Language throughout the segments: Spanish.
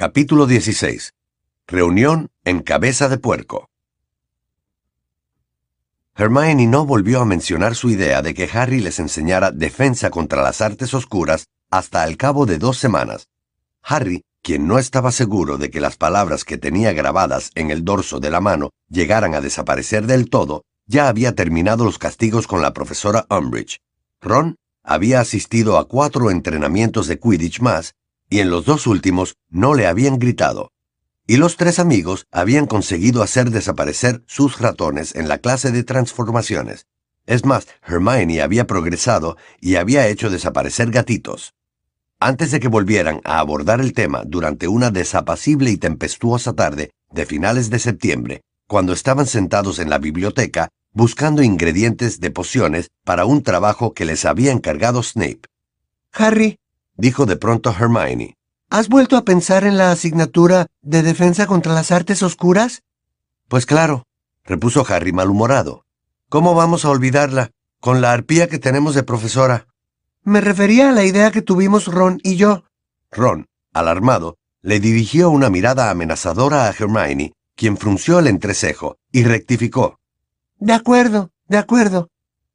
Capítulo 16. Reunión en cabeza de puerco. Hermione no volvió a mencionar su idea de que Harry les enseñara defensa contra las artes oscuras hasta al cabo de dos semanas. Harry, quien no estaba seguro de que las palabras que tenía grabadas en el dorso de la mano llegaran a desaparecer del todo, ya había terminado los castigos con la profesora Umbridge. Ron había asistido a cuatro entrenamientos de Quidditch más, y en los dos últimos no le habían gritado. Y los tres amigos habían conseguido hacer desaparecer sus ratones en la clase de transformaciones. Es más, Hermione había progresado y había hecho desaparecer gatitos. Antes de que volvieran a abordar el tema durante una desapacible y tempestuosa tarde de finales de septiembre, cuando estaban sentados en la biblioteca buscando ingredientes de pociones para un trabajo que les había encargado Snape. Harry, Dijo de pronto Hermione. ¿has vuelto a pensar en la asignatura de defensa contra las artes oscuras? Pues claro, repuso Harry malhumorado. ¿Cómo vamos a olvidarla con la arpía que tenemos de profesora? Me refería a la idea que tuvimos Ron y yo. Ron, alarmado, le dirigió una mirada amenazadora a Hermione, quien frunció el entrecejo y rectificó. De acuerdo, de acuerdo.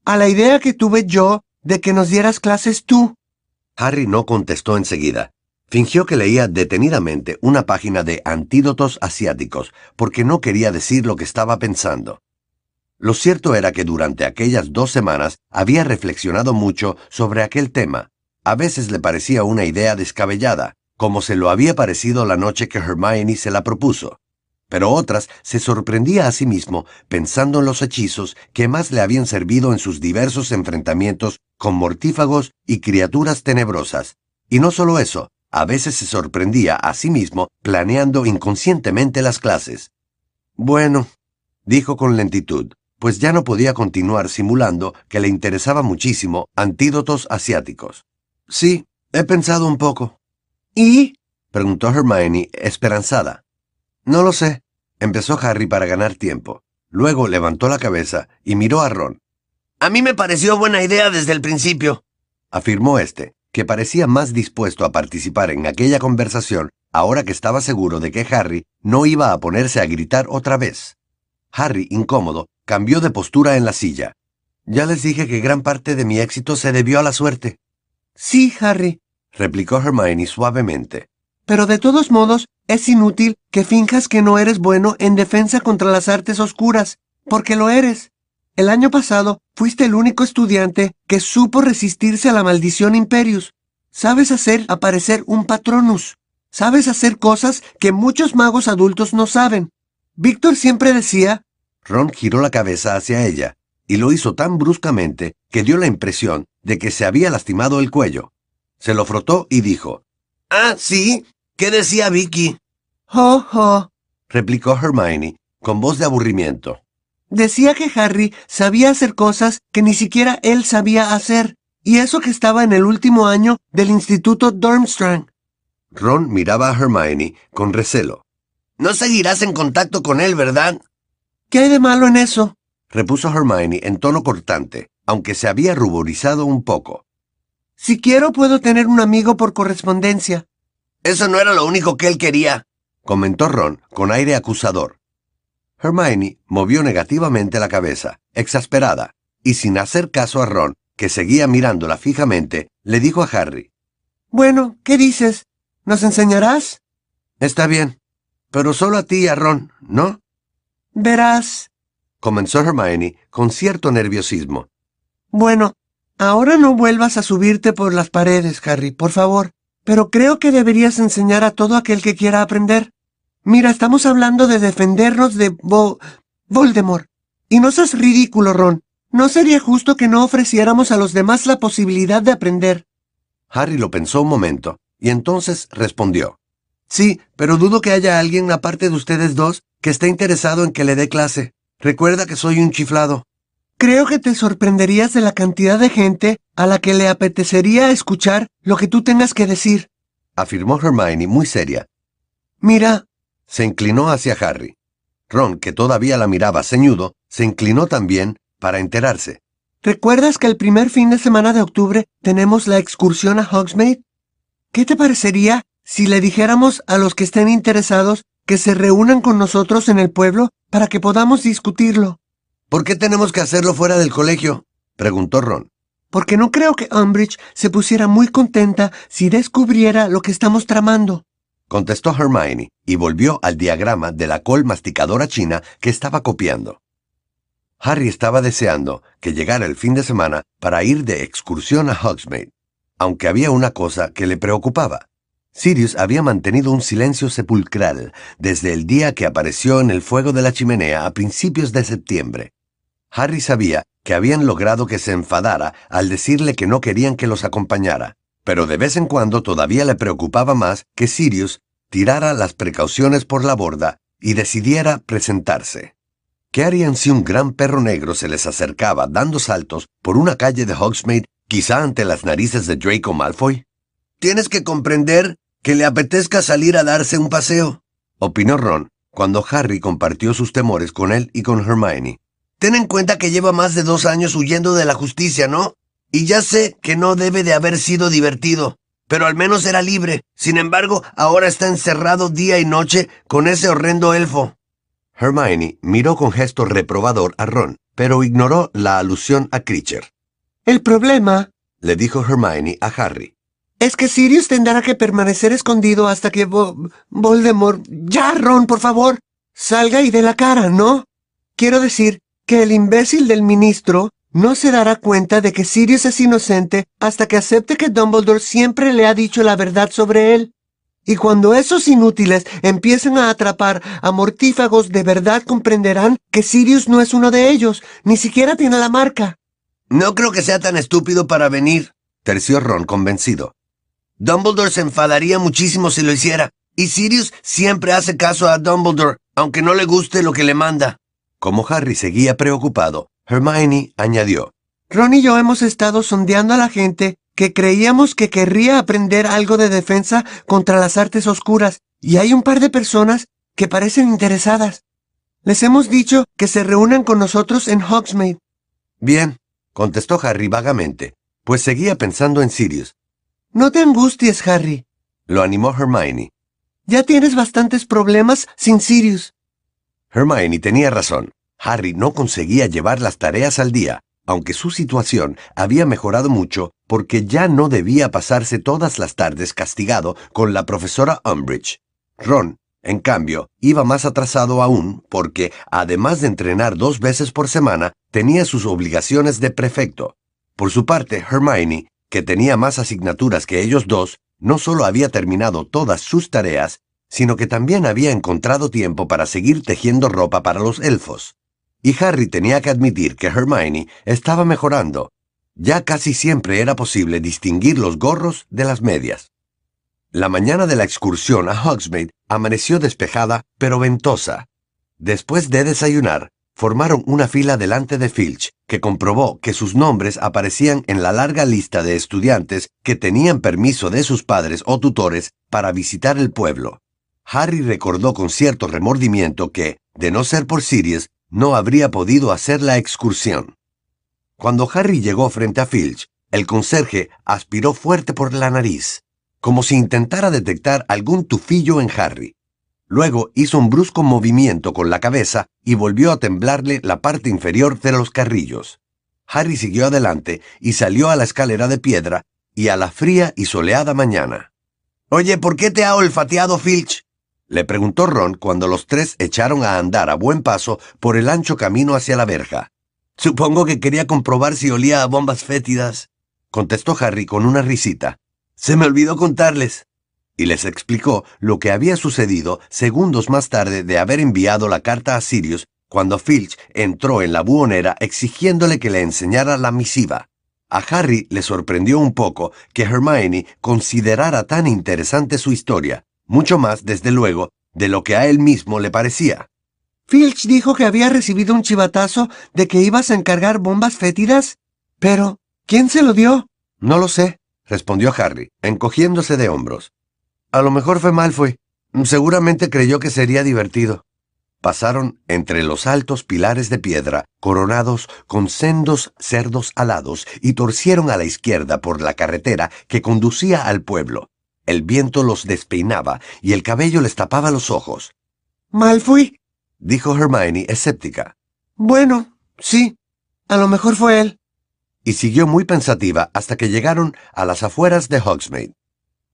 A la idea que tuve yo de que nos dieras clases tú. Harry no contestó enseguida. Fingió que leía detenidamente una página de antídotos asiáticos, porque no quería decir lo que estaba pensando. Lo cierto era que durante aquellas dos semanas había reflexionado mucho sobre aquel tema. A veces le parecía una idea descabellada, como se lo había parecido la noche que Hermione se la propuso. Pero otras se sorprendía a sí mismo pensando en los hechizos que más le habían servido en sus diversos enfrentamientos con mortífagos y criaturas tenebrosas. Y no solo eso, a veces se sorprendía a sí mismo planeando inconscientemente las clases. Bueno, dijo con lentitud, pues ya no podía continuar simulando que le interesaba muchísimo antídotos asiáticos. Sí, he pensado un poco. ¿Y? preguntó Hermione, esperanzada. No lo sé, empezó Harry para ganar tiempo. Luego levantó la cabeza y miró a Ron. A mí me pareció buena idea desde el principio, afirmó este, que parecía más dispuesto a participar en aquella conversación ahora que estaba seguro de que Harry no iba a ponerse a gritar otra vez. Harry, incómodo, cambió de postura en la silla. Ya les dije que gran parte de mi éxito se debió a la suerte. Sí, Harry, replicó Hermione suavemente. Pero de todos modos es inútil que finjas que no eres bueno en defensa contra las artes oscuras, porque lo eres. El año pasado fuiste el único estudiante que supo resistirse a la maldición Imperius. Sabes hacer aparecer un Patronus. Sabes hacer cosas que muchos magos adultos no saben. Víctor siempre decía, Ron giró la cabeza hacia ella, y lo hizo tan bruscamente que dio la impresión de que se había lastimado el cuello. Se lo frotó y dijo, Ah, sí. ¿Qué decía Vicky? ¡Oh, oh! replicó Hermione, con voz de aburrimiento. Decía que Harry sabía hacer cosas que ni siquiera él sabía hacer, y eso que estaba en el último año del Instituto Durmstrang. Ron miraba a Hermione con recelo. No seguirás en contacto con él, ¿verdad? ¿Qué hay de malo en eso? Repuso Hermione en tono cortante, aunque se había ruborizado un poco. Si quiero puedo tener un amigo por correspondencia. Eso no era lo único que él quería. Comentó Ron con aire acusador. Hermione movió negativamente la cabeza, exasperada, y sin hacer caso a Ron, que seguía mirándola fijamente, le dijo a Harry. Bueno, ¿qué dices? ¿Nos enseñarás? Está bien, pero solo a ti y a Ron, ¿no? Verás. comenzó Hermione con cierto nerviosismo. Bueno, ahora no vuelvas a subirte por las paredes, Harry, por favor. Pero creo que deberías enseñar a todo aquel que quiera aprender. Mira, estamos hablando de defendernos de Vo Voldemort. Y no seas ridículo, Ron. No sería justo que no ofreciéramos a los demás la posibilidad de aprender. Harry lo pensó un momento, y entonces respondió. Sí, pero dudo que haya alguien aparte de ustedes dos que esté interesado en que le dé clase. Recuerda que soy un chiflado. Creo que te sorprenderías de la cantidad de gente a la que le apetecería escuchar lo que tú tengas que decir. afirmó Hermione muy seria. Mira, Se inclinó hacia Harry. Ron, que todavía la miraba ceñudo, se inclinó también para enterarse. ¿recuerdas que el primer fin de semana de octubre tenemos la excursión a Hogsmeade? ¿Qué te parecería si le dijéramos a los que estén interesados que se reúnan con nosotros en el pueblo para que podamos discutirlo. ¿Por qué tenemos que hacerlo fuera del colegio? preguntó Ron. Porque no creo que Umbridge se pusiera muy contenta si descubriera lo que estamos tramando. Contestó Hermione y volvió al diagrama de la col masticadora china que estaba copiando. Harry estaba deseando que llegara el fin de semana para ir de excursión a Hogsmeade, aunque había una cosa que le preocupaba. Sirius había mantenido un silencio sepulcral desde el día que apareció en el fuego de la chimenea a principios de septiembre. Harry sabía que habían logrado que se enfadara al decirle que no querían que los acompañara, pero de vez en cuando todavía le preocupaba más que Sirius tirara las precauciones por la borda y decidiera presentarse. ¿Qué harían si un gran perro negro se les acercaba dando saltos por una calle de Hogsmeade, quizá ante las narices de Draco Malfoy? Tienes que comprender que le apetezca salir a darse un paseo, opinó Ron, cuando Harry compartió sus temores con él y con Hermione. Ten en cuenta que lleva más de dos años huyendo de la justicia, ¿no? Y ya sé que no debe de haber sido divertido, pero al menos era libre. Sin embargo, ahora está encerrado día y noche con ese horrendo elfo. Hermione miró con gesto reprobador a Ron, pero ignoró la alusión a Creature. El problema, le dijo Hermione a Harry, es que Sirius tendrá que permanecer escondido hasta que Voldemort... Ya, Ron, por favor, salga y dé la cara, ¿no? Quiero decir que el imbécil del ministro no se dará cuenta de que Sirius es inocente hasta que acepte que Dumbledore siempre le ha dicho la verdad sobre él. Y cuando esos inútiles empiecen a atrapar a mortífagos, de verdad comprenderán que Sirius no es uno de ellos, ni siquiera tiene la marca. No creo que sea tan estúpido para venir, terció Ron convencido. Dumbledore se enfadaría muchísimo si lo hiciera, y Sirius siempre hace caso a Dumbledore, aunque no le guste lo que le manda. Como Harry seguía preocupado, Hermione añadió. Ron y yo hemos estado sondeando a la gente que creíamos que querría aprender algo de defensa contra las artes oscuras, y hay un par de personas que parecen interesadas. Les hemos dicho que se reúnan con nosotros en Hogsmeade. Bien, contestó Harry vagamente, pues seguía pensando en Sirius. No te angusties, Harry, lo animó Hermione. Ya tienes bastantes problemas sin Sirius. Hermione tenía razón. Harry no conseguía llevar las tareas al día, aunque su situación había mejorado mucho porque ya no debía pasarse todas las tardes castigado con la profesora Umbridge. Ron, en cambio, iba más atrasado aún porque, además de entrenar dos veces por semana, tenía sus obligaciones de prefecto. Por su parte, Hermione, que tenía más asignaturas que ellos dos, no solo había terminado todas sus tareas, sino que también había encontrado tiempo para seguir tejiendo ropa para los elfos. Y Harry tenía que admitir que Hermione estaba mejorando. Ya casi siempre era posible distinguir los gorros de las medias. La mañana de la excursión a Hogsmeade amaneció despejada pero ventosa. Después de desayunar, formaron una fila delante de Filch, que comprobó que sus nombres aparecían en la larga lista de estudiantes que tenían permiso de sus padres o tutores para visitar el pueblo. Harry recordó con cierto remordimiento que, de no ser por Sirius, no habría podido hacer la excursión. Cuando Harry llegó frente a Filch, el conserje aspiró fuerte por la nariz, como si intentara detectar algún tufillo en Harry. Luego hizo un brusco movimiento con la cabeza y volvió a temblarle la parte inferior de los carrillos. Harry siguió adelante y salió a la escalera de piedra y a la fría y soleada mañana. Oye, ¿por qué te ha olfateado Filch? Le preguntó Ron cuando los tres echaron a andar a buen paso por el ancho camino hacia la verja. Supongo que quería comprobar si olía a bombas fétidas, contestó Harry con una risita. Se me olvidó contarles. Y les explicó lo que había sucedido segundos más tarde de haber enviado la carta a Sirius cuando Filch entró en la buhonera exigiéndole que le enseñara la misiva. A Harry le sorprendió un poco que Hermione considerara tan interesante su historia, mucho más, desde luego, de lo que a él mismo le parecía. Filch dijo que había recibido un chivatazo de que ibas a encargar bombas fétidas. Pero, ¿quién se lo dio? No lo sé, respondió Harry, encogiéndose de hombros. A lo mejor fue Malfoy. Seguramente creyó que sería divertido. Pasaron entre los altos pilares de piedra, coronados con sendos cerdos alados, y torcieron a la izquierda por la carretera que conducía al pueblo. El viento los despeinaba y el cabello les tapaba los ojos. Mal fui, dijo Hermione escéptica. Bueno, sí, a lo mejor fue él. Y siguió muy pensativa hasta que llegaron a las afueras de Hogsmeade.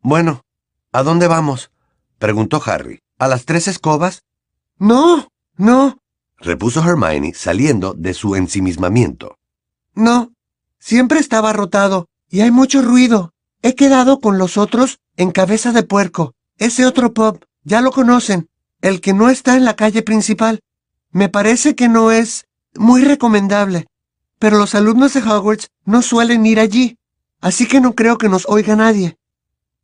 Bueno, ¿a dónde vamos? preguntó Harry. ¿A las tres escobas? No, no, repuso Hermione saliendo de su ensimismamiento. No, siempre estaba rotado y hay mucho ruido. He quedado con los otros en Cabeza de Puerco, ese otro pub, ya lo conocen, el que no está en la calle principal. Me parece que no es muy recomendable, pero los alumnos de Hogwarts no suelen ir allí, así que no creo que nos oiga nadie.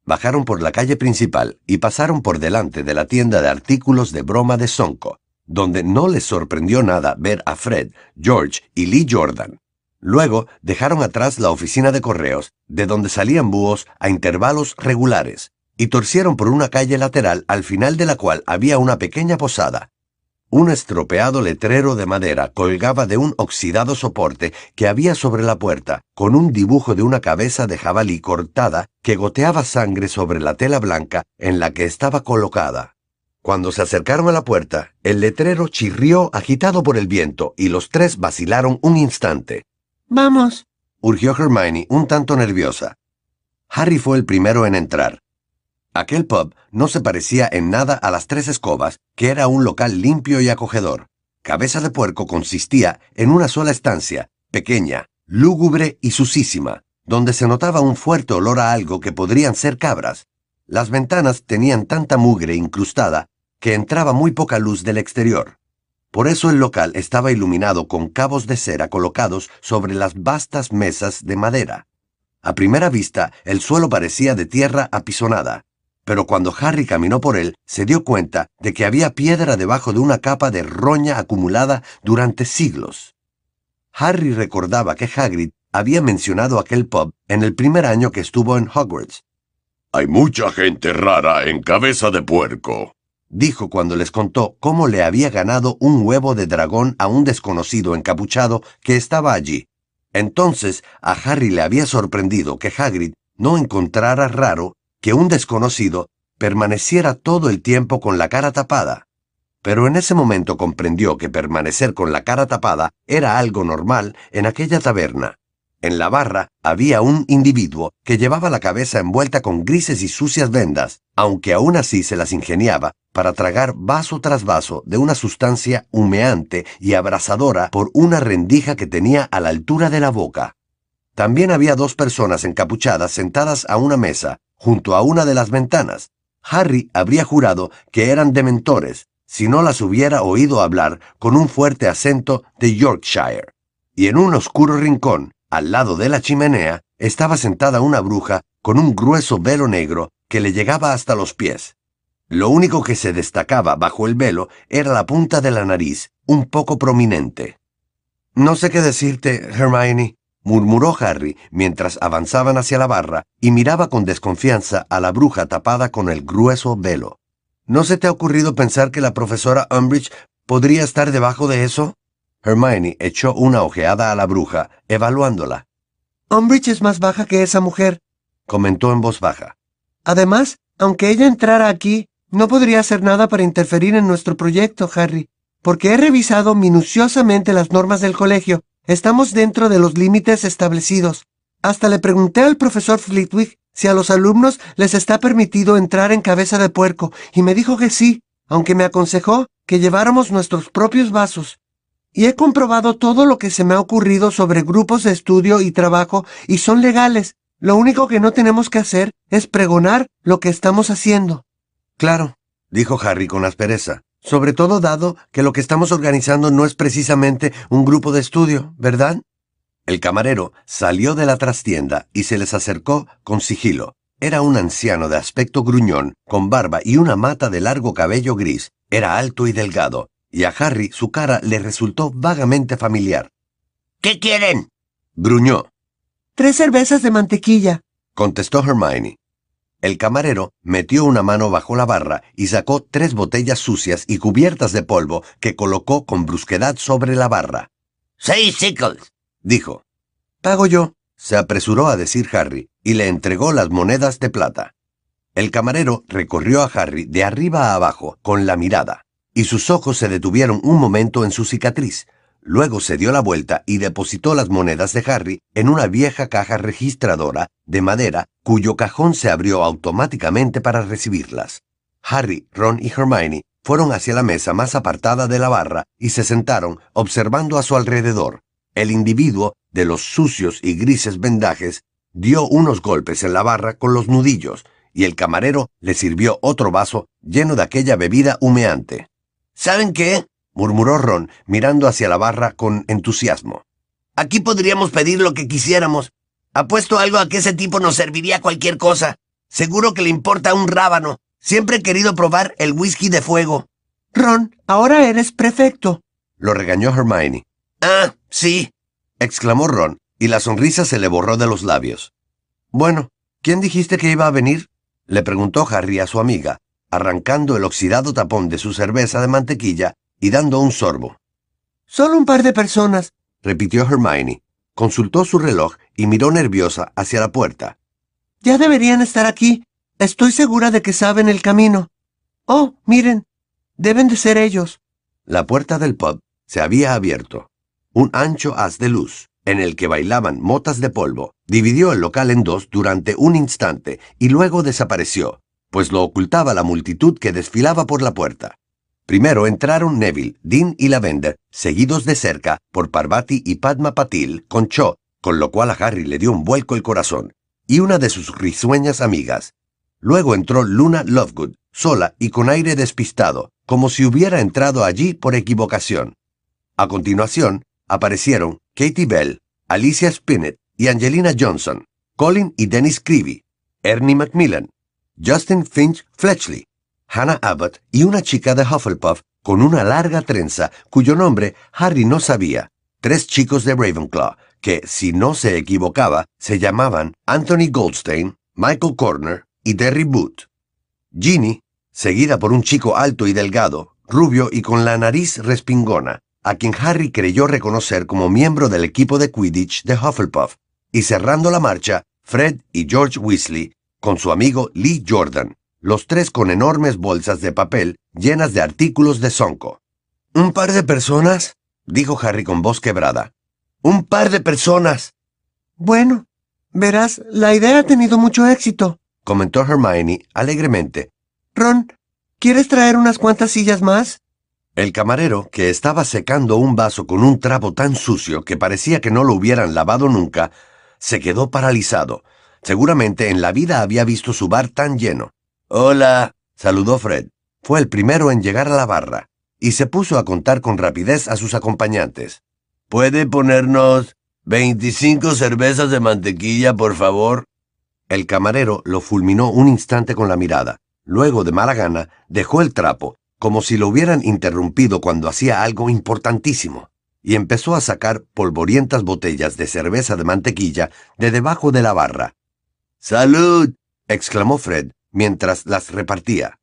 Bajaron por la calle principal y pasaron por delante de la tienda de artículos de broma de Sonko, donde no les sorprendió nada ver a Fred, George y Lee Jordan. Luego dejaron atrás la oficina de correos, de donde salían búhos a intervalos regulares, y torcieron por una calle lateral al final de la cual había una pequeña posada. Un estropeado letrero de madera colgaba de un oxidado soporte que había sobre la puerta, con un dibujo de una cabeza de jabalí cortada que goteaba sangre sobre la tela blanca en la que estaba colocada. Cuando se acercaron a la puerta, el letrero chirrió agitado por el viento y los tres vacilaron un instante. Vamos, urgió Hermione un tanto nerviosa. Harry fue el primero en entrar. Aquel pub no se parecía en nada a las Tres Escobas, que era un local limpio y acogedor. Cabeza de Puerco consistía en una sola estancia, pequeña, lúgubre y sucísima, donde se notaba un fuerte olor a algo que podrían ser cabras. Las ventanas tenían tanta mugre incrustada que entraba muy poca luz del exterior. Por eso el local estaba iluminado con cabos de cera colocados sobre las vastas mesas de madera. A primera vista, el suelo parecía de tierra apisonada, pero cuando Harry caminó por él, se dio cuenta de que había piedra debajo de una capa de roña acumulada durante siglos. Harry recordaba que Hagrid había mencionado aquel pub en el primer año que estuvo en Hogwarts. Hay mucha gente rara en cabeza de puerco, dijo cuando les contó cómo le había ganado un huevo de dragón a un desconocido encapuchado que estaba allí. Entonces a Harry le había sorprendido que Hagrid no encontrara raro que un desconocido permaneciera todo el tiempo con la cara tapada. Pero en ese momento comprendió que permanecer con la cara tapada era algo normal en aquella taberna. En la barra había un individuo que llevaba la cabeza envuelta con grises y sucias vendas, aunque aún así se las ingeniaba para tragar vaso tras vaso de una sustancia humeante y abrasadora por una rendija que tenía a la altura de la boca. También había dos personas encapuchadas sentadas a una mesa, junto a una de las ventanas. Harry habría jurado que eran dementores, si no las hubiera oído hablar con un fuerte acento de Yorkshire. Y en un oscuro rincón, al lado de la chimenea estaba sentada una bruja con un grueso velo negro que le llegaba hasta los pies. Lo único que se destacaba bajo el velo era la punta de la nariz, un poco prominente. No sé qué decirte, Hermione, murmuró Harry mientras avanzaban hacia la barra y miraba con desconfianza a la bruja tapada con el grueso velo. ¿No se te ha ocurrido pensar que la profesora Umbridge podría estar debajo de eso? Hermione echó una ojeada a la bruja, evaluándola. Umbridge es más baja que esa mujer, comentó en voz baja. Además, aunque ella entrara aquí, no podría hacer nada para interferir en nuestro proyecto, Harry, porque he revisado minuciosamente las normas del colegio. Estamos dentro de los límites establecidos. Hasta le pregunté al profesor Flitwick si a los alumnos les está permitido entrar en cabeza de puerco, y me dijo que sí, aunque me aconsejó que lleváramos nuestros propios vasos y he comprobado todo lo que se me ha ocurrido sobre grupos de estudio y trabajo y son legales. Lo único que no tenemos que hacer es pregonar lo que estamos haciendo. Claro, dijo Harry con aspereza, sobre todo dado que lo que estamos organizando no es precisamente un grupo de estudio, ¿verdad? El camarero salió de la trastienda y se les acercó con sigilo. Era un anciano de aspecto gruñón, con barba y una mata de largo cabello gris. Era alto y delgado, y a Harry su cara le resultó vagamente familiar. ¿Qué quieren? gruñó. Tres cervezas de mantequilla, contestó Hermione. El camarero metió una mano bajo la barra y sacó tres botellas sucias y cubiertas de polvo que colocó con brusquedad sobre la barra. Seis sickles, dijo. Pago yo, se apresuró a decir Harry, y le entregó las monedas de plata. El camarero recorrió a Harry de arriba a abajo con la mirada, y sus ojos se detuvieron un momento en su cicatriz. Luego se dio la vuelta y depositó las monedas de Harry en una vieja caja registradora de madera cuyo cajón se abrió automáticamente para recibirlas. Harry, Ron y Hermione fueron hacia la mesa más apartada de la barra y se sentaron observando a su alrededor. El individuo, de los sucios y grises vendajes, dio unos golpes en la barra con los nudillos, y el camarero le sirvió otro vaso lleno de aquella bebida humeante. ¿Saben qué? murmuró Ron, mirando hacia la barra con entusiasmo. Aquí podríamos pedir lo que quisiéramos. Apuesto algo a que ese tipo nos serviría cualquier cosa. Seguro que le importa un rábano. Siempre he querido probar el whisky de fuego. Ron, ahora eres prefecto. Lo regañó Hermione. Ah, sí. exclamó Ron, y la sonrisa se le borró de los labios. Bueno, ¿quién dijiste que iba a venir? le preguntó Harry a su amiga, arrancando el oxidado tapón de su cerveza de mantequilla y dando un sorbo. Solo un par de personas, repitió Hermione. Consultó su reloj y miró nerviosa hacia la puerta. Ya deberían estar aquí. Estoy segura de que saben el camino. Oh, miren, deben de ser ellos. La puerta del pub se había abierto. Un ancho haz de luz, en el que bailaban motas de polvo, dividió el local en dos durante un instante y luego desapareció, pues lo ocultaba la multitud que desfilaba por la puerta. Primero entraron Neville, Dean y Lavender, seguidos de cerca por Parvati y Padma Patil con Cho, con lo cual a Harry le dio un vuelco el corazón, y una de sus risueñas amigas, Luego entró Luna Lovegood, sola y con aire despistado, como si hubiera entrado allí por equivocación. A continuación, aparecieron Katie Bell, Alicia Spinett y Angelina Johnson, Colin y Dennis Creevy, Ernie Macmillan, Justin Finch Fletchley, Hannah Abbott y una chica de Hufflepuff con una larga trenza cuyo nombre Harry no sabía, tres chicos de Ravenclaw, que, si no se equivocaba, se llamaban Anthony Goldstein, Michael Corner y Derry Boot. Ginny, seguida por un chico alto y delgado, rubio y con la nariz respingona, a quien Harry creyó reconocer como miembro del equipo de Quidditch de Hufflepuff, y cerrando la marcha, Fred y George Weasley, con su amigo Lee Jordan, los tres con enormes bolsas de papel llenas de artículos de Sonco. ¿Un par de personas? dijo Harry con voz quebrada. Un par de personas. Bueno, verás, la idea ha tenido mucho éxito comentó Hermione alegremente. Ron, ¿quieres traer unas cuantas sillas más? El camarero, que estaba secando un vaso con un trapo tan sucio que parecía que no lo hubieran lavado nunca, se quedó paralizado. Seguramente en la vida había visto su bar tan lleno. Hola, saludó Fred. Fue el primero en llegar a la barra, y se puso a contar con rapidez a sus acompañantes. ¿Puede ponernos veinticinco cervezas de mantequilla, por favor? El camarero lo fulminó un instante con la mirada. Luego, de mala gana, dejó el trapo, como si lo hubieran interrumpido cuando hacía algo importantísimo, y empezó a sacar polvorientas botellas de cerveza de mantequilla de debajo de la barra. ¡Salud! exclamó Fred mientras las repartía.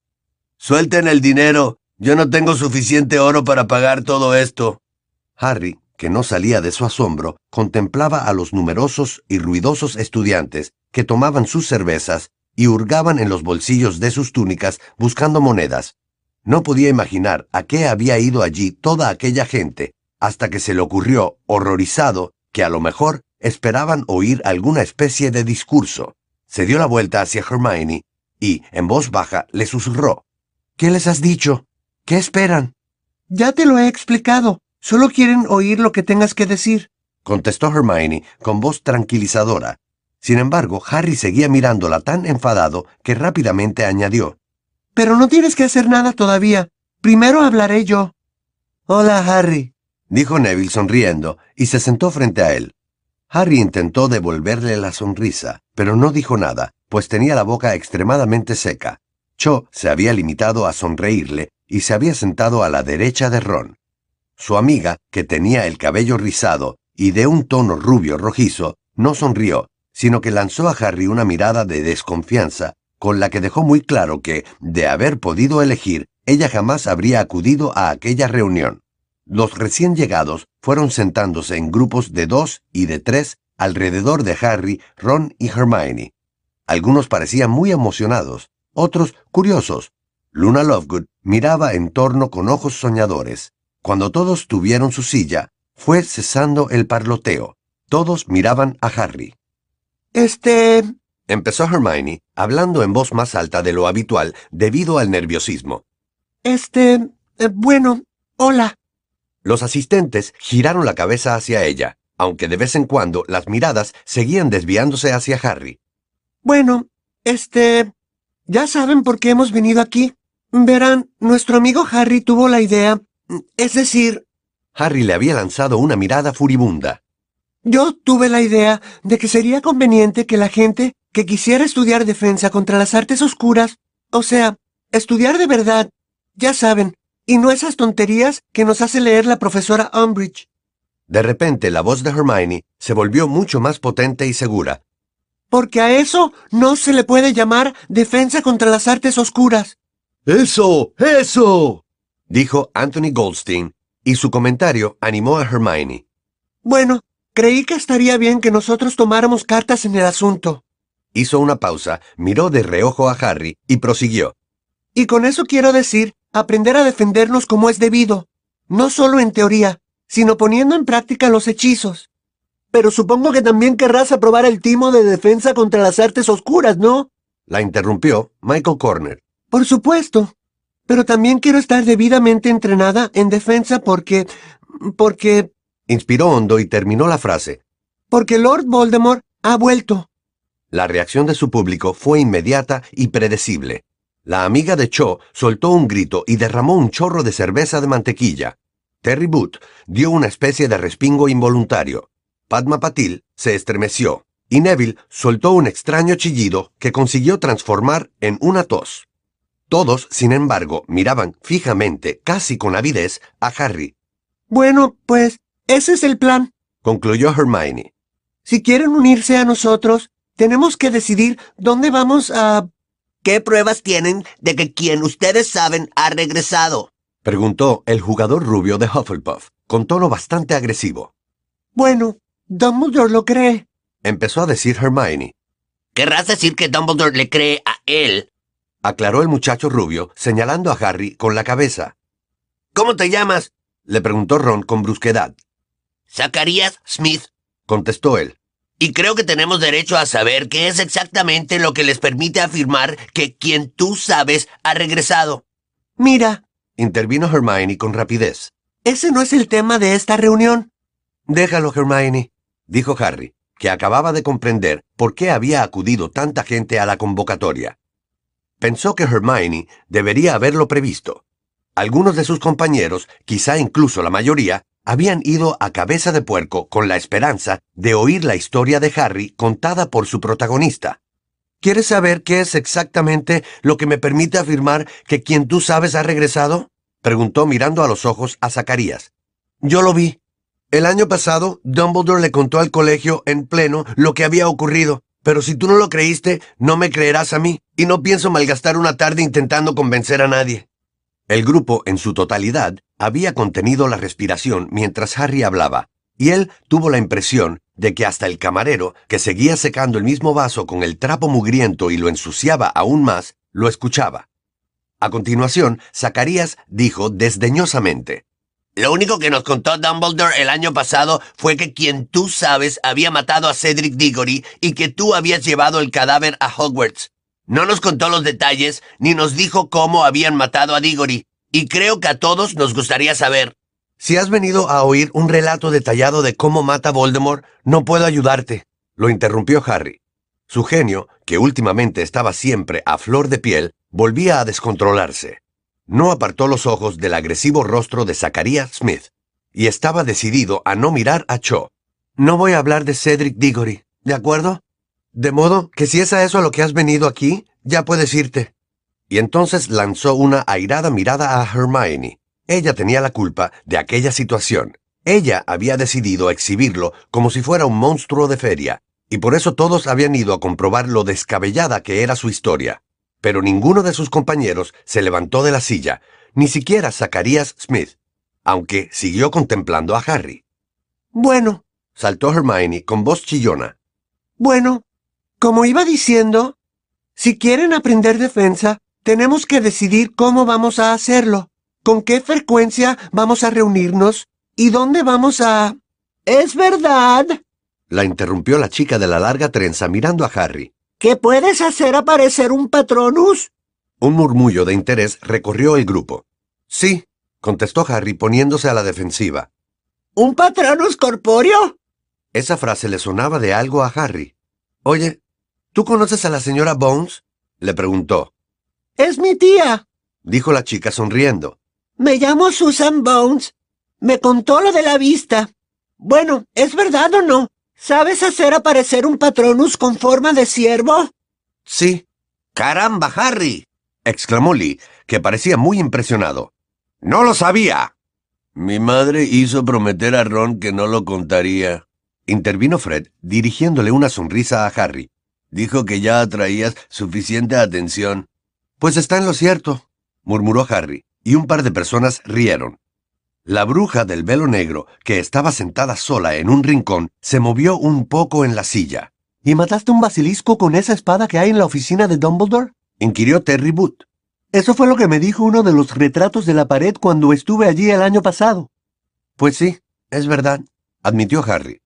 Suelten el dinero. Yo no tengo suficiente oro para pagar todo esto. Harry, que no salía de su asombro, contemplaba a los numerosos y ruidosos estudiantes que tomaban sus cervezas y hurgaban en los bolsillos de sus túnicas buscando monedas. No podía imaginar a qué había ido allí toda aquella gente, hasta que se le ocurrió, horrorizado, que a lo mejor esperaban oír alguna especie de discurso. Se dio la vuelta hacia Hermione y, en voz baja, le susurró. ¿Qué les has dicho? ¿Qué esperan? Ya te lo he explicado. Solo quieren oír lo que tengas que decir, contestó Hermione con voz tranquilizadora, sin embargo, Harry seguía mirándola tan enfadado que rápidamente añadió. Pero no tienes que hacer nada todavía. Primero hablaré yo. Hola, Harry, dijo Neville sonriendo, y se sentó frente a él. Harry intentó devolverle la sonrisa, pero no dijo nada, pues tenía la boca extremadamente seca. Cho se había limitado a sonreírle y se había sentado a la derecha de Ron. Su amiga, que tenía el cabello rizado y de un tono rubio rojizo, no sonrió, sino que lanzó a Harry una mirada de desconfianza, con la que dejó muy claro que, de haber podido elegir, ella jamás habría acudido a aquella reunión. Los recién llegados fueron sentándose en grupos de dos y de tres alrededor de Harry, Ron y Hermione. Algunos parecían muy emocionados, otros curiosos. Luna Lovegood miraba en torno con ojos soñadores. Cuando todos tuvieron su silla, fue cesando el parloteo. Todos miraban a Harry. Este... Empezó Hermione, hablando en voz más alta de lo habitual debido al nerviosismo. Este... eh, bueno, hola. Los asistentes giraron la cabeza hacia ella, aunque de vez en cuando las miradas seguían desviándose hacia Harry. Bueno, este... Ya saben por qué hemos venido aquí. Verán, nuestro amigo Harry tuvo la idea... Es decir, Harry le había lanzado una mirada furibunda. yo tuve la idea de que sería conveniente que la gente que quisiera estudiar defensa contra las artes oscuras, o sea, estudiar de verdad, ya saben, y no esas tonterías que nos hace leer la profesora Umbridge. De repente la voz de Hermione se volvió mucho más potente y segura. Porque a eso no se le puede llamar defensa contra las artes oscuras. ¡Eso! ¡Eso! dijo Anthony Goldstein, y su comentario animó a Hermione. Bueno, creí que estaría bien que nosotros tomáramos cartas en el asunto. Hizo una pausa, miró de reojo a Harry y prosiguió. Y con eso quiero decir, aprender a defendernos como es debido, no solo en teoría, sino poniendo en práctica los hechizos. Pero supongo que también querrás aprobar el timo de defensa contra las artes oscuras, ¿no? La interrumpió Michael Corner. Por supuesto. Pero también quiero estar debidamente entrenada en defensa porque... porque... Inspiró hondo y terminó la frase. porque Lord Voldemort ha vuelto. La reacción de su público fue inmediata y predecible. La amiga de Cho soltó un grito y derramó un chorro de cerveza de mantequilla. Terry Boot dio una especie de respingo involuntario. Padma Patil se estremeció y Neville soltó un extraño chillido que consiguió transformar en una tos. Todos, sin embargo, miraban fijamente, casi con avidez, a Harry, Bueno, pues, ese es el plan. concluyó Hermione. Si quieren unirse a nosotros, tenemos que decidir dónde vamos a... ¿Qué pruebas tienen de que quien ustedes saben ha regresado? Preguntó el jugador rubio de Hufflepuff, con tono bastante agresivo. Bueno, Dumbledore lo cree. Empezó a decir Hermione. ¿Querrás decir que Dumbledore le cree a él? Aclaró el muchacho rubio, señalando a Harry con la cabeza. ¿Cómo te llamas? Le preguntó Ron con brusquedad. Zacarías Smith. Contestó él. Y creo que tenemos derecho a saber qué es exactamente lo que les permite afirmar que quien tú sabes ha regresado. Mira, Intervino Hermione con rapidez. ese no es el tema de esta reunión. Déjalo, Hermione, dijo Harry, que acababa de comprender por qué había acudido tanta gente a la convocatoria. Pensó que Hermione debería haberlo previsto. Algunos de sus compañeros, quizá incluso la mayoría, habían ido a cabeza de puerco con la esperanza de oír la historia de Harry contada por su protagonista. ¿Quieres saber qué es exactamente lo que me permite afirmar que quien tú sabes ha regresado? preguntó mirando a los ojos a Zacarías. Yo lo vi. El año pasado, Dumbledore le contó al colegio en pleno lo que había ocurrido, pero si tú no lo creíste, no me creerás a mí, y no pienso malgastar una tarde intentando convencer a nadie. El grupo, en su totalidad, había contenido la respiración mientras Harry hablaba, y él tuvo la impresión de que hasta el camarero, que seguía secando el mismo vaso con el trapo mugriento y lo ensuciaba aún más, lo escuchaba. A continuación, Zacarías dijo desdeñosamente, Lo único que nos contó Dumbledore el año pasado fue que quien tú sabes había matado a Cedric Diggory y que tú habías llevado el cadáver a Hogwarts. No nos contó los detalles ni nos dijo cómo habían matado a Diggory, y creo que a todos nos gustaría saber. Si has venido a oír un relato detallado de cómo mata Voldemort, no puedo ayudarte, lo interrumpió Harry. Su genio, que últimamente estaba siempre a flor de piel, volvía a descontrolarse. No apartó los ojos del agresivo rostro de Zacarías Smith, y estaba decidido a no mirar a Cho. No voy a hablar de Cedric Diggory, ¿de acuerdo? De modo que si es a eso a lo que has venido aquí, ya puedes irte. Y entonces lanzó una airada mirada a Hermione. Ella tenía la culpa de aquella situación. Ella había decidido exhibirlo como si fuera un monstruo de feria, y por eso todos habían ido a comprobar lo descabellada que era su historia. Pero ninguno de sus compañeros se levantó de la silla, ni siquiera Zacarías Smith, aunque siguió contemplando a Harry. Bueno, Saltó Hermione con voz chillona. bueno, como iba diciendo, Si quieren aprender defensa, tenemos que decidir cómo vamos a hacerlo, con qué frecuencia vamos a reunirnos y dónde vamos a... Es verdad La interrumpió la chica de la larga trenza mirando a Harry. que puedes hacer aparecer un patronus. Un murmullo de interés recorrió el grupo. Sí, contestó Harry poniéndose a la defensiva. ¿Un patronus corpóreo? Esa frase le sonaba de algo a Harry. Oye, ¿tú conoces a la señora Bones? le preguntó. Es mi tía. Dijo la chica sonriendo. Me llamo Susan Bones. Me contó lo de la vista. Bueno, ¿es verdad o no? ¿Sabes hacer aparecer un patronus con forma de ciervo? Sí, ¡Caramba, Harry! exclamó Lee, que parecía muy impresionado. No lo sabía. Mi madre hizo prometer a Ron que no lo contaría. Intervino Fred, dirigiéndole una sonrisa a Harry. Dijo que ya atraías suficiente atención. Pues está en lo cierto, murmuró Harry, y un par de personas rieron. La bruja del velo negro, que estaba sentada sola en un rincón, se movió un poco en la silla. ¿Y mataste un basilisco con esa espada que hay en la oficina de Dumbledore? Inquirió Terry Boot. Eso fue lo que me dijo uno de los retratos de la pared cuando estuve allí el año pasado. Pues sí, es verdad, admitió Harry.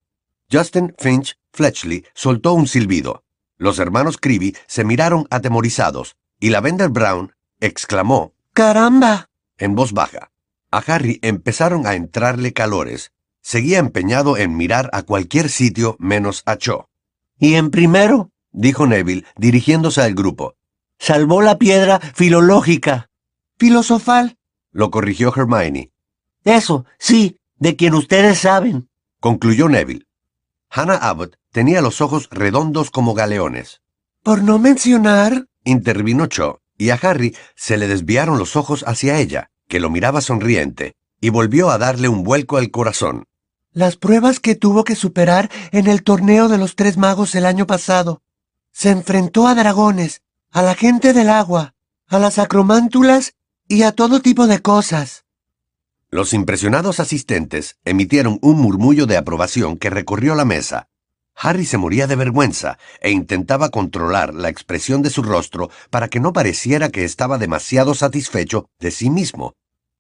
Justin Finch Fletchley soltó un silbido. Los hermanos Creevy se miraron atemorizados, y Lavender Brown exclamó ¡Caramba! en voz baja. A Harry empezaron a entrarle calores. Seguía empeñado en mirar a cualquier sitio menos a Cho. Y en primero, Dijo Neville, dirigiéndose al grupo. salvó la piedra filológica. Filosofal. Lo corrigió Hermione. Eso, sí, de quien ustedes saben. Concluyó Neville. Hannah Abbott tenía los ojos redondos como galeones. Por no mencionar... Intervino Cho, y a Harry se le desviaron los ojos hacia ella, que lo miraba sonriente, y volvió a darle un vuelco al corazón. Las pruebas que tuvo que superar en el torneo de los tres magos el año pasado. Se enfrentó a dragones, a la gente del agua, a las acromántulas y a todo tipo de cosas. Los impresionados asistentes emitieron un murmullo de aprobación que recorrió la mesa. Harry se moría de vergüenza e intentaba controlar la expresión de su rostro para que no pareciera que estaba demasiado satisfecho de sí mismo.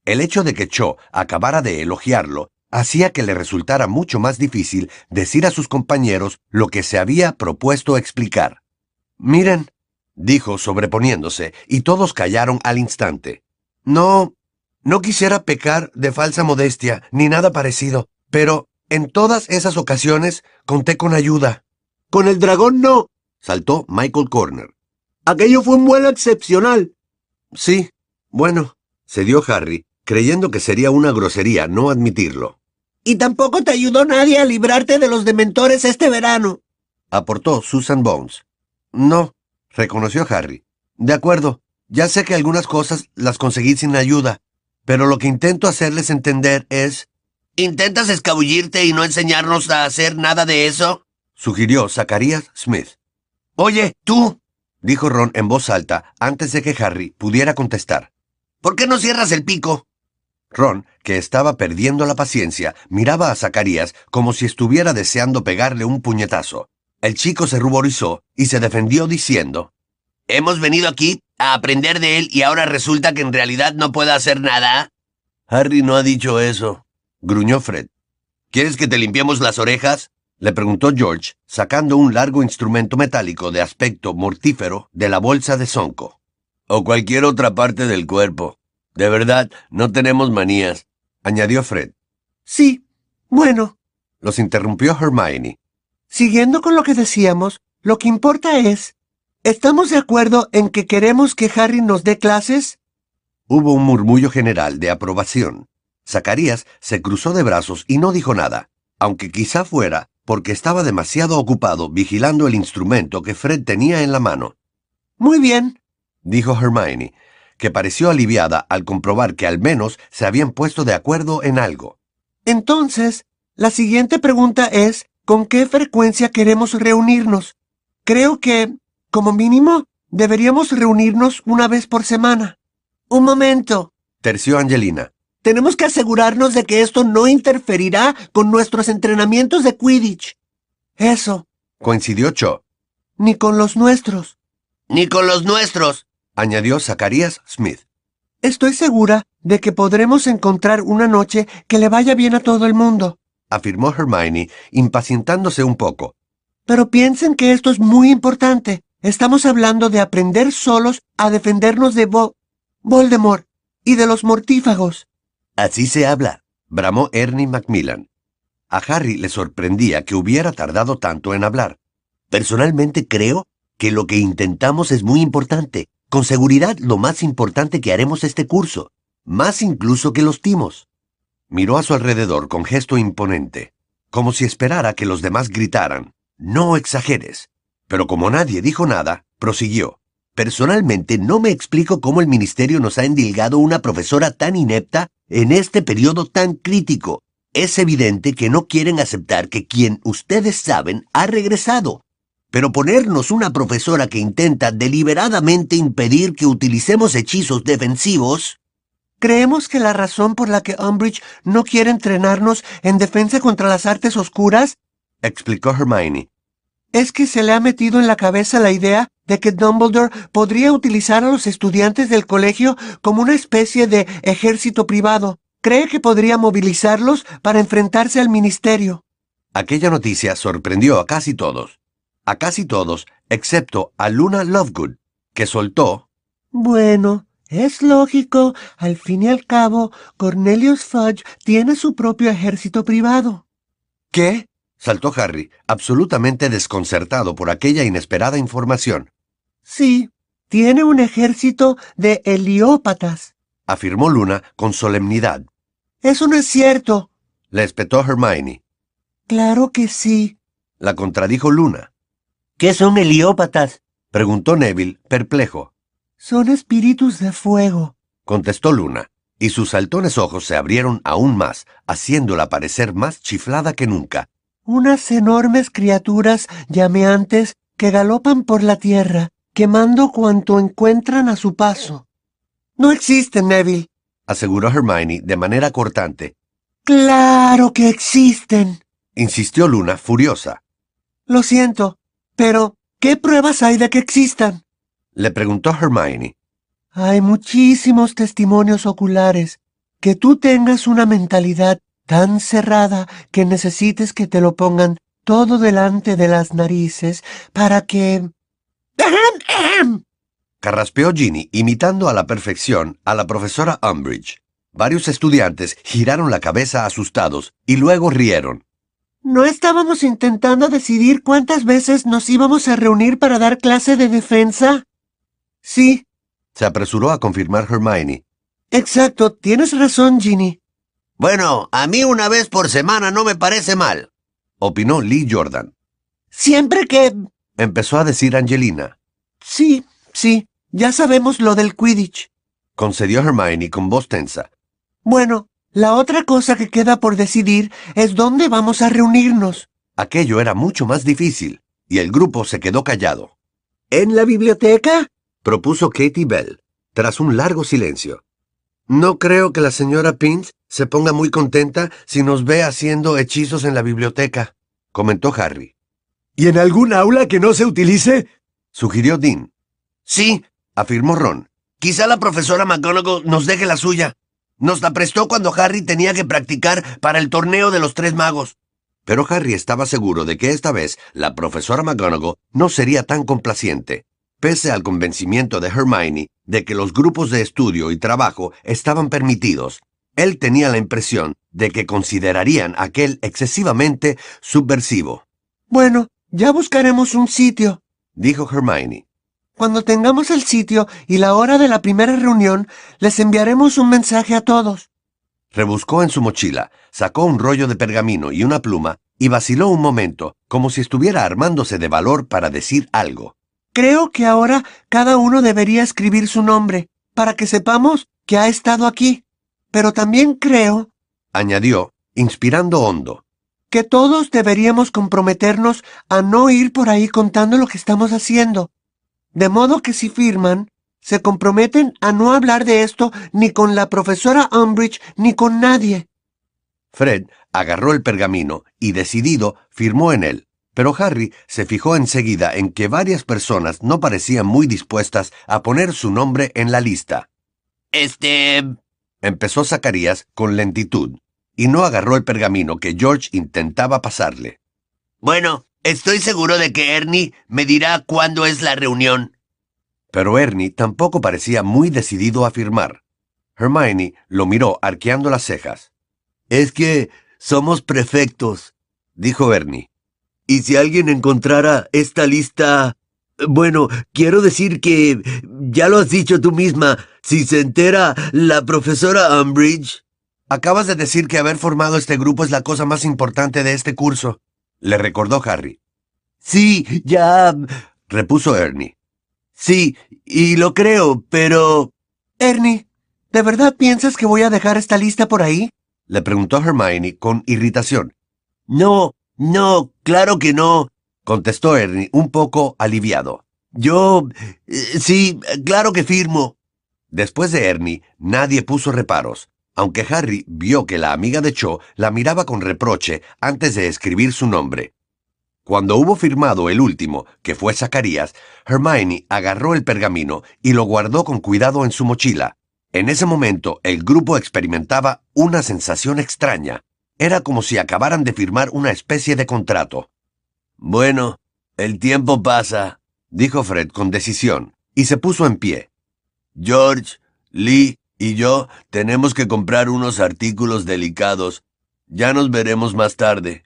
El hecho de que Cho acabara de elogiarlo hacía que le resultara mucho más difícil decir a sus compañeros lo que se había propuesto explicar. Miren, dijo sobreponiéndose, y todos callaron al instante. No, no quisiera pecar de falsa modestia, ni nada parecido, pero en todas esas ocasiones conté con ayuda. Con el dragón no. Saltó Michael Corner. Aquello fue un vuelo excepcional. Sí, bueno, cedió Harry, creyendo que sería una grosería no admitirlo. Y tampoco te ayudó nadie a librarte de los dementores este verano. Aportó Susan Bones. No, reconoció Harry. De acuerdo, ya sé que algunas cosas las conseguí sin ayuda, pero lo que intento hacerles entender es, ¿Intentas escabullirte y no enseñarnos a hacer nada de eso? sugirió Zacarías Smith. Oye, tú, Dijo Ron en voz alta antes de que Harry pudiera contestar. ¿por qué no cierras el pico? Ron, que estaba perdiendo la paciencia, miraba a Zacarías como si estuviera deseando pegarle un puñetazo. El chico se ruborizó y se defendió diciendo, Hemos venido aquí a aprender de él y ahora resulta que en realidad no puede hacer nada. Harry no ha dicho eso. Gruñó Fred. ¿Quieres que te limpiemos las orejas? Le preguntó George, sacando un largo instrumento metálico de aspecto mortífero de la bolsa de Sonco. O cualquier otra parte del cuerpo. De verdad, no tenemos manías. Añadió Fred. Sí. Bueno, Los interrumpió Hermione. siguiendo con lo que decíamos, lo que importa es... ¿Estamos de acuerdo en que queremos que Harry nos dé clases? Hubo un murmullo general de aprobación. Zacarías se cruzó de brazos y no dijo nada, aunque quizá fuera porque estaba demasiado ocupado vigilando el instrumento que Fred tenía en la mano. Muy bien. Dijo Hermione, que pareció aliviada al comprobar que al menos se habían puesto de acuerdo en algo. Entonces, la siguiente pregunta es, ¿con qué frecuencia queremos reunirnos? Creo que, como mínimo, deberíamos reunirnos una vez por semana. Un momento. Terció Angelina. Tenemos que asegurarnos de que esto no interferirá con nuestros entrenamientos de Quidditch. Eso, Coincidió Cho. ni con los nuestros. Ni con los nuestros, añadió Zacarías Smith. Estoy segura de que podremos encontrar una noche que le vaya bien a todo el mundo, afirmó Hermione, impacientándose un poco. Pero piensen que esto es muy importante. Estamos hablando de aprender solos a defendernos de Voldemort y de los mortífagos. Así se habla, bramó Ernie Macmillan. A Harry le sorprendía que hubiera tardado tanto en hablar. Personalmente creo que lo que intentamos es muy importante, con seguridad lo más importante que haremos este curso, más incluso que los timos. Miró a su alrededor con gesto imponente, como si esperara que los demás gritaran, no exageres. Pero como nadie dijo nada, prosiguió. Personalmente no me explico cómo el ministerio nos ha endilgado una profesora tan inepta en este periodo tan crítico. Es evidente que no quieren aceptar que quien ustedes saben ha regresado. Pero ponernos una profesora que intenta deliberadamente impedir que utilicemos hechizos defensivos... Creemos que la razón por la que Umbridge no quiere entrenarnos en defensa contra las artes oscuras, explicó Hermione, es que se le ha metido en la cabeza la idea de que Dumbledore podría utilizar a los estudiantes del colegio como una especie de ejército privado. Cree que podría movilizarlos para enfrentarse al ministerio. Aquella noticia sorprendió a casi todos. A casi todos, excepto a Luna Lovegood, que soltó. Bueno, es lógico. Al fin y al cabo, Cornelius Fudge tiene su propio ejército privado. ¿Qué? saltó Harry, absolutamente desconcertado por aquella inesperada información. Sí, tiene un ejército de heliópatas, afirmó Luna con solemnidad. Eso no es cierto, le espetó Hermione. Claro que sí, la contradijo Luna. ¿Qué son heliópatas? preguntó Neville, perplejo. Son espíritus de fuego, contestó Luna, y sus saltones ojos se abrieron aún más, haciéndola parecer más chiflada que nunca. Unas enormes criaturas llameantes que galopan por la tierra, quemando cuanto encuentran a su paso. No existen, Neville, aseguró Hermione de manera cortante. Claro que existen, insistió Luna, furiosa. Lo siento, pero ¿qué pruebas hay de que existan? le preguntó Hermione. Hay muchísimos testimonios oculares. Que tú tengas una mentalidad tan cerrada que necesites que te lo pongan todo delante de las narices para que... Carraspeó Ginny, imitando a la perfección a la profesora Umbridge. Varios estudiantes giraron la cabeza asustados y luego rieron. ¿No estábamos intentando decidir cuántas veces nos íbamos a reunir para dar clase de defensa? Sí. Se apresuró a confirmar Hermione. Exacto, tienes razón, Ginny. Bueno, a mí una vez por semana no me parece mal, opinó Lee Jordan. Siempre que... empezó a decir Angelina. Sí, sí, ya sabemos lo del Quidditch, concedió Hermione con voz tensa. Bueno, la otra cosa que queda por decidir es dónde vamos a reunirnos. Aquello era mucho más difícil, y el grupo se quedó callado. ¿En la biblioteca? propuso Katie Bell, tras un largo silencio. No creo que la señora Pinch se ponga muy contenta si nos ve haciendo hechizos en la biblioteca, comentó Harry. ¿Y en algún aula que no se utilice? Sugirió Dean. Sí, afirmó Ron. Quizá la profesora McGonagall nos deje la suya. Nos la prestó cuando Harry tenía que practicar para el torneo de los tres magos. Pero Harry estaba seguro de que esta vez la profesora McGonagall no sería tan complaciente. Pese al convencimiento de Hermione de que los grupos de estudio y trabajo estaban permitidos, él tenía la impresión de que considerarían aquel excesivamente subversivo. Bueno, ya buscaremos un sitio, dijo Hermione. Cuando tengamos el sitio y la hora de la primera reunión, les enviaremos un mensaje a todos. Rebuscó en su mochila, sacó un rollo de pergamino y una pluma y vaciló un momento, como si estuviera armándose de valor para decir algo. Creo que ahora cada uno debería escribir su nombre, para que sepamos que ha estado aquí. Pero también creo, añadió, inspirando hondo, que todos deberíamos comprometernos a no ir por ahí contando lo que estamos haciendo. De modo que si firman, se comprometen a no hablar de esto ni con la profesora Umbridge ni con nadie. Fred agarró el pergamino y decidido firmó en él Pero Harry se fijó enseguida en que varias personas no parecían muy dispuestas a poner su nombre en la lista. Este... Empezó Zacarías con lentitud, y no agarró el pergamino que George intentaba pasarle. Bueno, estoy seguro de que Ernie me dirá cuándo es la reunión. Pero Ernie tampoco parecía muy decidido a firmar. Hermione lo miró arqueando las cejas. Es que somos prefectos, dijo Ernie. Y si alguien encontrara esta lista... Bueno, quiero decir que... Ya lo has dicho tú misma. Si se entera la profesora Umbridge... Acabas de decir que haber formado este grupo es la cosa más importante de este curso, le recordó Harry. Sí, ya... repuso Ernie. Sí, y lo creo, pero... Ernie, ¿de verdad piensas que voy a dejar esta lista por ahí? le preguntó Hermione con irritación. No, no, claro que no, contestó Ernie un poco aliviado. Yo... eh, sí, claro que firmo. Después de Ernie, nadie puso reparos, aunque Harry vio que la amiga de Cho la miraba con reproche antes de escribir su nombre. Cuando hubo firmado el último, que fue Zacarías, Hermione agarró el pergamino y lo guardó con cuidado en su mochila. En ese momento, el grupo experimentaba una sensación extraña. Era como si acabaran de firmar una especie de contrato. Bueno, el tiempo pasa, dijo Fred con decisión, y se puso en pie. George, Lee y yo tenemos que comprar unos artículos delicados. Ya nos veremos más tarde.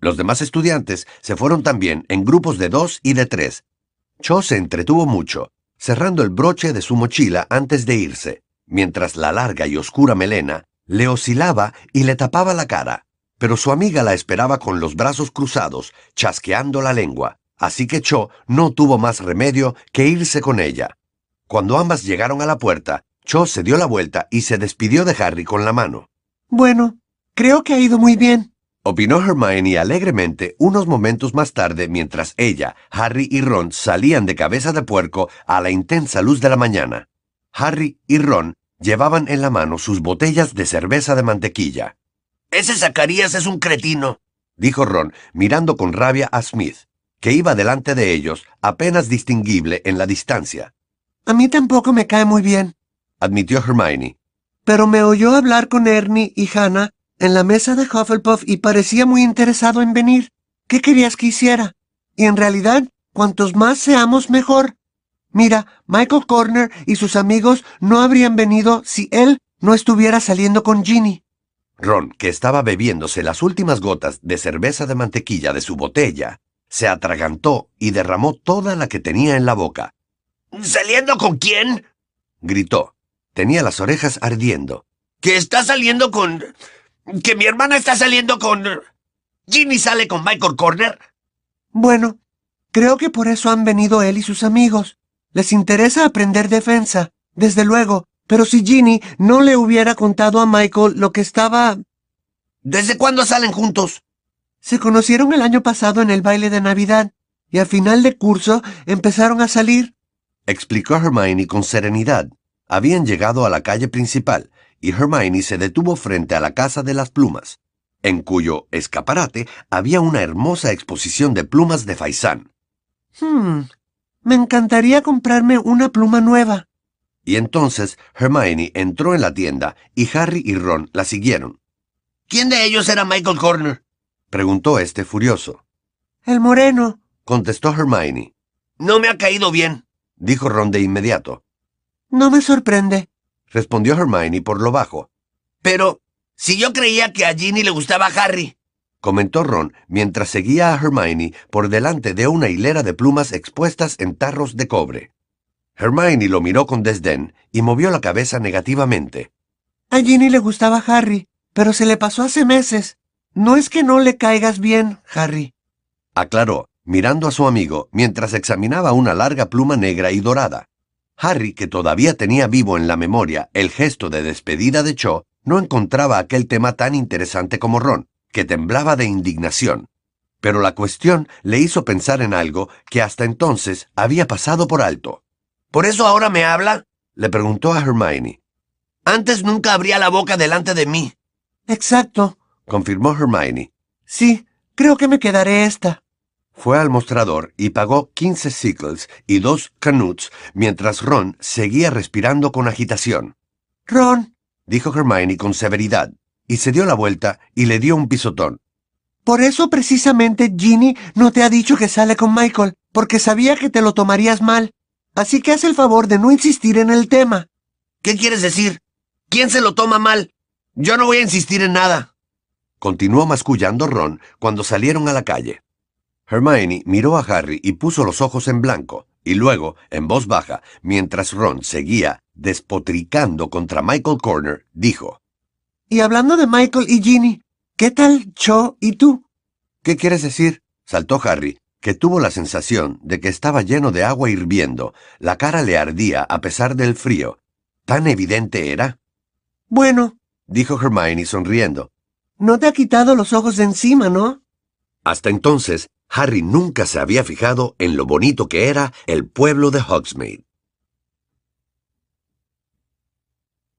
Los demás estudiantes se fueron también en grupos de dos y de tres. Cho se entretuvo mucho, cerrando el broche de su mochila antes de irse, mientras la larga y oscura melena le oscilaba y le tapaba la cara. Pero su amiga la esperaba con los brazos cruzados, chasqueando la lengua, así que Cho no tuvo más remedio que irse con ella. Cuando ambas llegaron a la puerta, Cho se dio la vuelta y se despidió de Harry con la mano. Bueno, creo que ha ido muy bien. Opinó Hermione alegremente unos momentos más tarde mientras ella, Harry y Ron salían de cabeza de puerco a la intensa luz de la mañana. Harry y Ron llevaban en la mano sus botellas de cerveza de mantequilla. Ese Zacarías es un cretino, dijo Ron, mirando con rabia a Smith, que iba delante de ellos, apenas distinguible en la distancia. A mí tampoco me cae muy bien, admitió Hermione. pero me oyó hablar con Ernie y Hannah en la mesa de Hufflepuff y parecía muy interesado en venir. ¿Qué querías que hiciera? Y en realidad, cuantos más seamos, mejor. Mira, Michael Corner y sus amigos no habrían venido si él no estuviera saliendo con Ginny. Ron, que estaba bebiéndose las últimas gotas de cerveza de mantequilla de su botella, se atragantó y derramó toda la que tenía en la boca. ¿Saliendo con quién? Gritó. Tenía las orejas ardiendo. ¿Que está saliendo con... que mi hermana está saliendo con... Ginny sale con Michael Corner? Bueno, creo que por eso han venido él y sus amigos. Les interesa aprender defensa, desde luego, pero si Ginny no le hubiera contado a Michael lo que estaba... ¿Desde cuándo salen juntos? Se conocieron el año pasado en el baile de Navidad, y al final de curso empezaron a salir. explicó Hermione con serenidad. Habían llegado a la calle principal y Hermione se detuvo frente a la Casa de las Plumas, en cuyo escaparate había una hermosa exposición de plumas de faisán. Hmm, me encantaría comprarme una pluma nueva. Y entonces Hermione entró en la tienda y Harry y Ron la siguieron. ¿Quién de ellos era Michael Corner? Preguntó este furioso. El moreno. Contestó Hermione. No me ha caído bien. Dijo Ron de inmediato. No me sorprende. Respondió Hermione por lo bajo. Pero, si yo creía que a Ginny le gustaba Harry. Comentó Ron mientras seguía a Hermione por delante de una hilera de plumas expuestas en tarros de cobre. Hermione lo miró con desdén y movió la cabeza negativamente. A Ginny le gustaba Harry, pero se le pasó hace meses. No es que no le caigas bien, Harry. Aclaró, mirando a su amigo mientras examinaba una larga pluma negra y dorada. Harry, que todavía tenía vivo en la memoria el gesto de despedida de Cho, no encontraba aquel tema tan interesante como Ron, que temblaba de indignación. Pero la cuestión le hizo pensar en algo que hasta entonces había pasado por alto. ¿Por eso ahora me habla? Le preguntó a Hermione. Antes nunca abría la boca delante de mí. Exacto. Confirmó Hermione. Sí, creo que me quedaré esta. Fue al mostrador y pagó 15 sickles y dos canuts mientras Ron seguía respirando con agitación. Ron, Dijo Hermione con severidad, y se dio la vuelta y le dio un pisotón. por eso precisamente Ginny no te ha dicho que sale con Michael, porque sabía que te lo tomarías mal. Así que haz el favor de no insistir en el tema. ¿Qué quieres decir? ¿Quién se lo toma mal? Yo no voy a insistir en nada. Continuó mascullando Ron cuando salieron a la calle. Hermione miró a Harry y puso los ojos en blanco, y luego, en voz baja, mientras Ron seguía despotricando contra Michael Corner, dijo, Y hablando de Michael y Ginny, ¿qué tal Cho y tú? ¿Qué quieres decir? saltó Harry, que tuvo la sensación de que estaba lleno de agua hirviendo, la cara le ardía a pesar del frío. ¿Tan evidente era? Bueno, dijo Hermione sonriendo. no te ha quitado los ojos de encima, ¿no? Hasta entonces, Harry nunca se había fijado en lo bonito que era el pueblo de Hogsmeade.